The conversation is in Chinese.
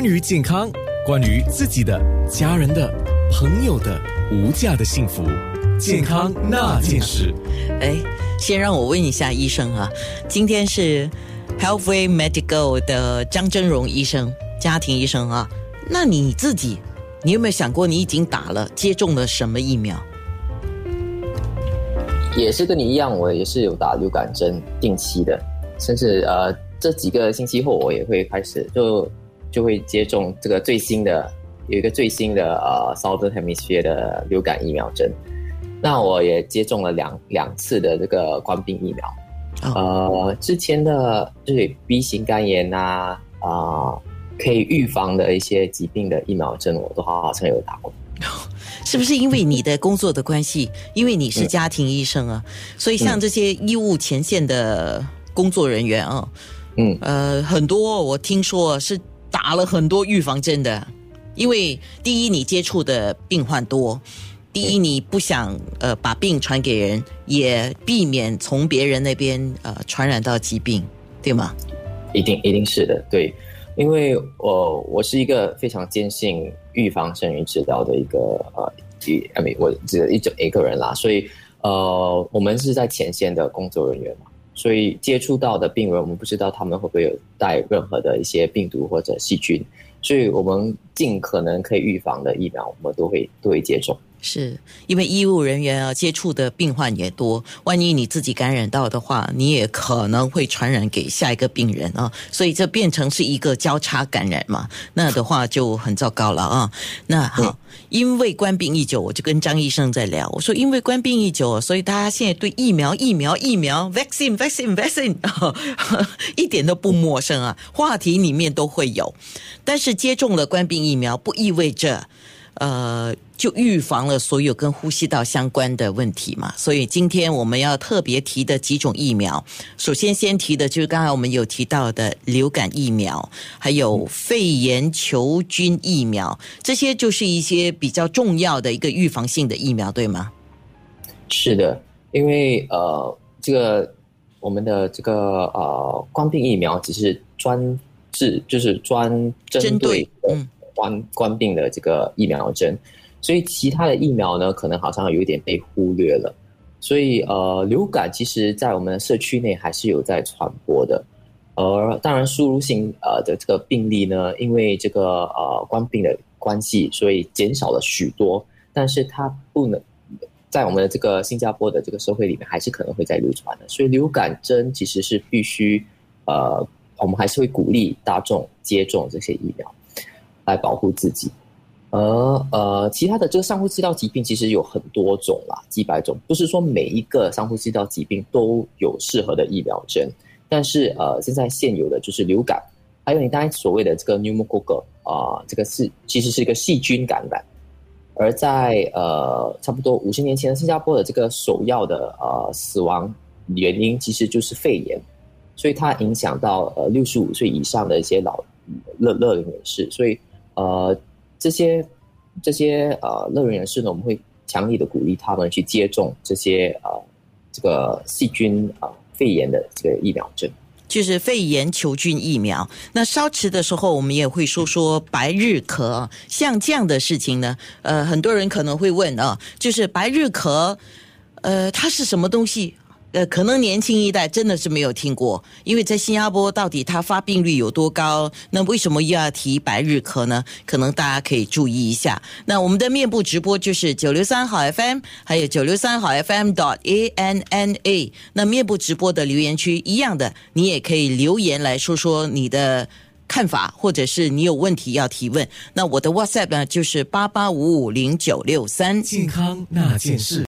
关于健康，关于自己的、家人的、朋友的无价的幸福，健康那件事。哎，先让我问一下医生啊，今天是 Healthway Medical 的张真荣医生，家庭医生啊。那你自己，你有没有想过，你已经打了、接种了什么疫苗？也是跟你一样，我也是有打流感针，定期的，甚至呃这几个星期后，我也会开始就就会接种这个最新的有一个最新的呃 Southern Hemisphere 的流感疫苗针。那我也接种了两两次的这个冠病疫苗，呃，之前的就是 B 型肝炎呐啊，可以预防的一些疾病的疫苗针，我都好像有打过。是不是因为你的工作的关系？因为你是家庭医生啊，所以像这些医务前线的工作人员啊，嗯，呃，很多我听说是打了很多预防针的，因为第一你接触的病患多，第一你不想呃把病传给人，也避免从别人那边呃传染到疾病，对吗？一定一定是的，对。因为我我是一个非常坚信预防胜于治疗的一个呃一啊没我这一整一个人啦，所以呃我们是在前线的工作人员嘛，所以接触到的病人，我们不知道他们会不会有带任何的一些病毒或者细菌，所以我们尽可能可以预防的疫苗，我们都会都会接种。是因为医务人员啊接触的病患也多，万一你自己感染到的话，你也可能会传染给下一个病人啊，所以这变成是一个交叉感染嘛，那的话就很糟糕了啊。那好，因为官病已久，我就跟张医生在聊，我说因为官病已久，所以大家现在对疫苗、疫苗、疫苗，vaccine、vaccine、vaccine，一点都不陌生啊，话题里面都会有。但是接种了官病疫苗，不意味着。呃，就预防了所有跟呼吸道相关的问题嘛。所以今天我们要特别提的几种疫苗，首先先提的就是刚才我们有提到的流感疫苗，还有肺炎球菌疫苗，这些就是一些比较重要的一个预防性的疫苗，对吗？是的，因为呃，这个我们的这个呃，冠病疫苗只是专治，就是专针对嗯。冠冠病的这个疫苗针，所以其他的疫苗呢，可能好像有一点被忽略了。所以呃，流感其实在我们社区内还是有在传播的。而当然，输入性呃的这个病例呢，因为这个呃冠病的关系，所以减少了许多。但是它不能在我们的这个新加坡的这个社会里面，还是可能会在流传的。所以流感针其实是必须呃，我们还是会鼓励大众接种这些疫苗。来保护自己，而呃，其他的这个上呼吸道疾病其实有很多种啦，几百种，不是说每一个上呼吸道疾病都有适合的疫苗针。但是呃，现在现有的就是流感，还有你刚才所谓的这个 pneumococ，啊，这个是其实是一个细菌感染。而在呃，差不多五十年前，新加坡的这个首要的呃死亡原因其实就是肺炎，所以它影响到呃六十五岁以上的一些老乐乐龄人士，所以。呃，这些这些呃，乐人人士呢，我们会强力的鼓励他们去接种这些呃，这个细菌啊肺炎的这个疫苗针，就是肺炎球菌疫苗。那稍迟的时候，我们也会说说白日咳，像这样的事情呢，呃，很多人可能会问啊，就是白日咳，呃，它是什么东西？呃，可能年轻一代真的是没有听过，因为在新加坡到底它发病率有多高？那为什么又要提白日咳呢？可能大家可以注意一下。那我们的面部直播就是九六三好 FM，还有九六三好 FM dot A N N A。那面部直播的留言区一样的，你也可以留言来说说你的看法，或者是你有问题要提问。那我的 WhatsApp 呢，就是八八五五零九六三。健康那件事。